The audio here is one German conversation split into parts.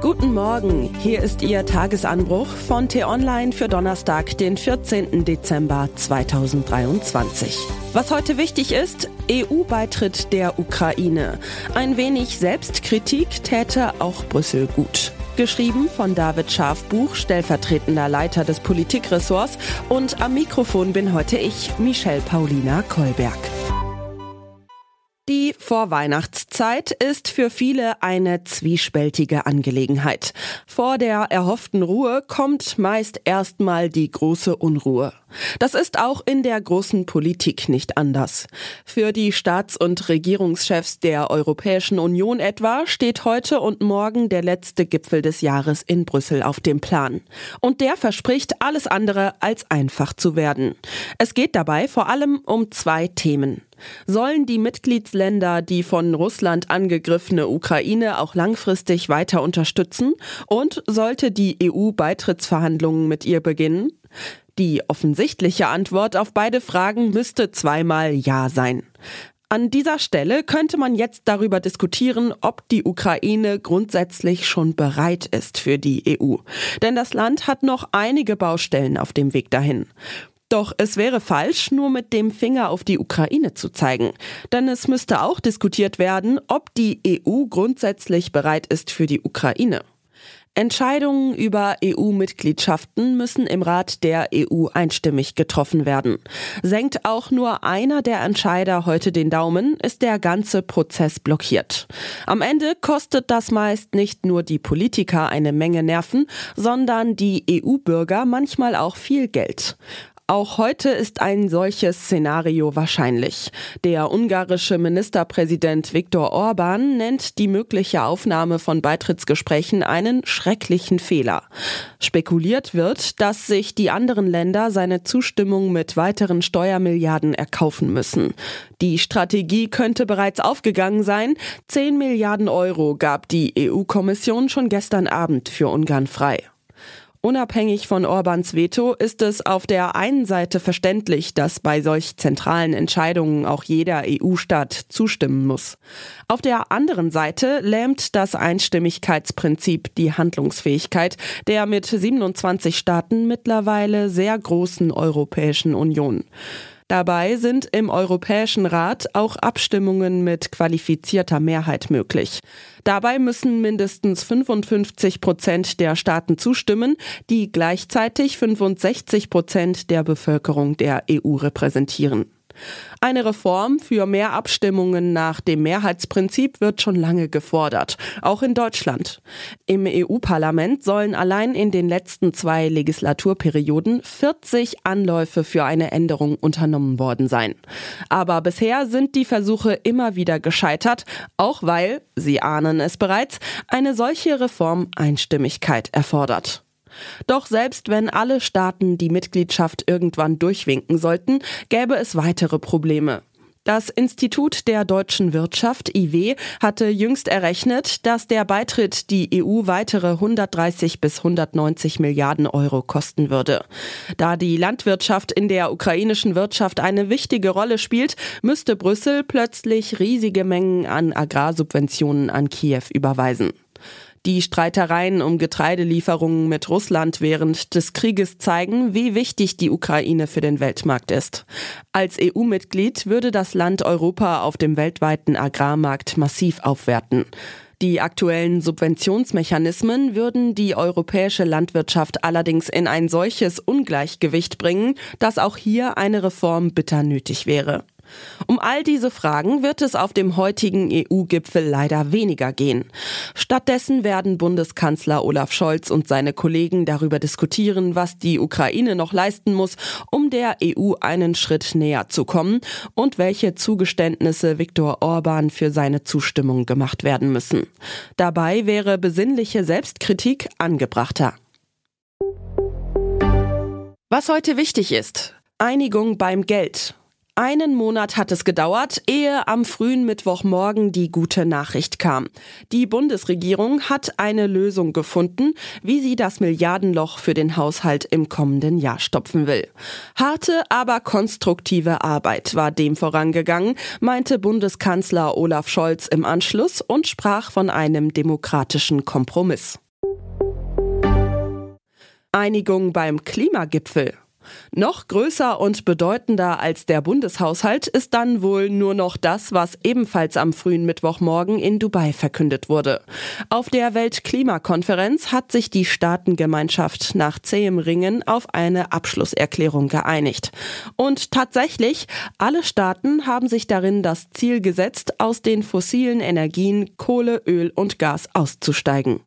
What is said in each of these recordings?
Guten Morgen, hier ist Ihr Tagesanbruch von T-Online für Donnerstag, den 14. Dezember 2023. Was heute wichtig ist, EU-Beitritt der Ukraine. Ein wenig Selbstkritik täte auch Brüssel gut. Geschrieben von David Schafbuch, stellvertretender Leiter des Politikressorts und am Mikrofon bin heute ich, Michelle Paulina Kolberg. Die Vorweihnachtszeit ist für viele eine zwiespältige Angelegenheit. Vor der erhofften Ruhe kommt meist erstmal die große Unruhe. Das ist auch in der großen Politik nicht anders. Für die Staats- und Regierungschefs der Europäischen Union etwa steht heute und morgen der letzte Gipfel des Jahres in Brüssel auf dem Plan. Und der verspricht alles andere als einfach zu werden. Es geht dabei vor allem um zwei Themen. Sollen die Mitgliedsländer die von Russland angegriffene Ukraine auch langfristig weiter unterstützen? Und sollte die EU Beitrittsverhandlungen mit ihr beginnen? Die offensichtliche Antwort auf beide Fragen müsste zweimal Ja sein. An dieser Stelle könnte man jetzt darüber diskutieren, ob die Ukraine grundsätzlich schon bereit ist für die EU. Denn das Land hat noch einige Baustellen auf dem Weg dahin. Doch es wäre falsch, nur mit dem Finger auf die Ukraine zu zeigen. Denn es müsste auch diskutiert werden, ob die EU grundsätzlich bereit ist für die Ukraine. Entscheidungen über EU-Mitgliedschaften müssen im Rat der EU einstimmig getroffen werden. Senkt auch nur einer der Entscheider heute den Daumen, ist der ganze Prozess blockiert. Am Ende kostet das meist nicht nur die Politiker eine Menge Nerven, sondern die EU-Bürger manchmal auch viel Geld. Auch heute ist ein solches Szenario wahrscheinlich. Der ungarische Ministerpräsident Viktor Orban nennt die mögliche Aufnahme von Beitrittsgesprächen einen schrecklichen Fehler. Spekuliert wird, dass sich die anderen Länder seine Zustimmung mit weiteren Steuermilliarden erkaufen müssen. Die Strategie könnte bereits aufgegangen sein. 10 Milliarden Euro gab die EU-Kommission schon gestern Abend für Ungarn frei. Unabhängig von Orbans Veto ist es auf der einen Seite verständlich, dass bei solch zentralen Entscheidungen auch jeder EU-Staat zustimmen muss. Auf der anderen Seite lähmt das Einstimmigkeitsprinzip die Handlungsfähigkeit der mit 27 Staaten mittlerweile sehr großen Europäischen Union. Dabei sind im Europäischen Rat auch Abstimmungen mit qualifizierter Mehrheit möglich. Dabei müssen mindestens 55 Prozent der Staaten zustimmen, die gleichzeitig 65 Prozent der Bevölkerung der EU repräsentieren. Eine Reform für mehr Abstimmungen nach dem Mehrheitsprinzip wird schon lange gefordert, auch in Deutschland. Im EU-Parlament sollen allein in den letzten zwei Legislaturperioden 40 Anläufe für eine Änderung unternommen worden sein. Aber bisher sind die Versuche immer wieder gescheitert, auch weil, Sie ahnen es bereits, eine solche Reform Einstimmigkeit erfordert. Doch selbst wenn alle Staaten die Mitgliedschaft irgendwann durchwinken sollten, gäbe es weitere Probleme. Das Institut der deutschen Wirtschaft IW hatte jüngst errechnet, dass der Beitritt die EU weitere 130 bis 190 Milliarden Euro kosten würde. Da die Landwirtschaft in der ukrainischen Wirtschaft eine wichtige Rolle spielt, müsste Brüssel plötzlich riesige Mengen an Agrarsubventionen an Kiew überweisen. Die Streitereien um Getreidelieferungen mit Russland während des Krieges zeigen, wie wichtig die Ukraine für den Weltmarkt ist. Als EU-Mitglied würde das Land Europa auf dem weltweiten Agrarmarkt massiv aufwerten. Die aktuellen Subventionsmechanismen würden die europäische Landwirtschaft allerdings in ein solches Ungleichgewicht bringen, dass auch hier eine Reform bitter nötig wäre. Um all diese Fragen wird es auf dem heutigen EU-Gipfel leider weniger gehen. Stattdessen werden Bundeskanzler Olaf Scholz und seine Kollegen darüber diskutieren, was die Ukraine noch leisten muss, um der EU einen Schritt näher zu kommen und welche Zugeständnisse Viktor Orban für seine Zustimmung gemacht werden müssen. Dabei wäre besinnliche Selbstkritik angebrachter. Was heute wichtig ist. Einigung beim Geld. Einen Monat hat es gedauert, ehe am frühen Mittwochmorgen die gute Nachricht kam. Die Bundesregierung hat eine Lösung gefunden, wie sie das Milliardenloch für den Haushalt im kommenden Jahr stopfen will. Harte, aber konstruktive Arbeit war dem vorangegangen, meinte Bundeskanzler Olaf Scholz im Anschluss und sprach von einem demokratischen Kompromiss. Einigung beim Klimagipfel. Noch größer und bedeutender als der Bundeshaushalt ist dann wohl nur noch das, was ebenfalls am frühen Mittwochmorgen in Dubai verkündet wurde. Auf der Weltklimakonferenz hat sich die Staatengemeinschaft nach zähem Ringen auf eine Abschlusserklärung geeinigt. Und tatsächlich, alle Staaten haben sich darin das Ziel gesetzt, aus den fossilen Energien Kohle, Öl und Gas auszusteigen.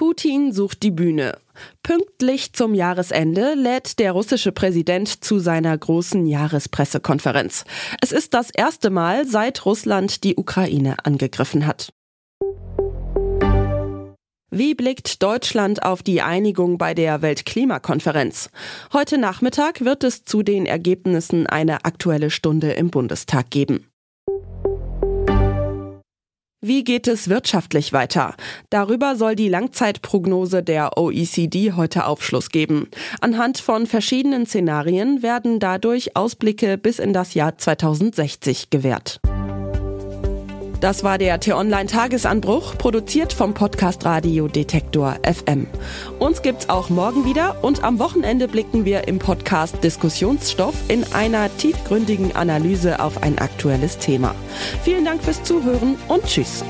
Putin sucht die Bühne. Pünktlich zum Jahresende lädt der russische Präsident zu seiner großen Jahrespressekonferenz. Es ist das erste Mal, seit Russland die Ukraine angegriffen hat. Wie blickt Deutschland auf die Einigung bei der Weltklimakonferenz? Heute Nachmittag wird es zu den Ergebnissen eine aktuelle Stunde im Bundestag geben. Wie geht es wirtschaftlich weiter? Darüber soll die Langzeitprognose der OECD heute Aufschluss geben. Anhand von verschiedenen Szenarien werden dadurch Ausblicke bis in das Jahr 2060 gewährt. Das war der T-Online-Tagesanbruch, produziert vom Podcast Radio Detektor FM. Uns gibt's auch morgen wieder und am Wochenende blicken wir im Podcast Diskussionsstoff in einer tiefgründigen Analyse auf ein aktuelles Thema. Vielen Dank fürs Zuhören und Tschüss.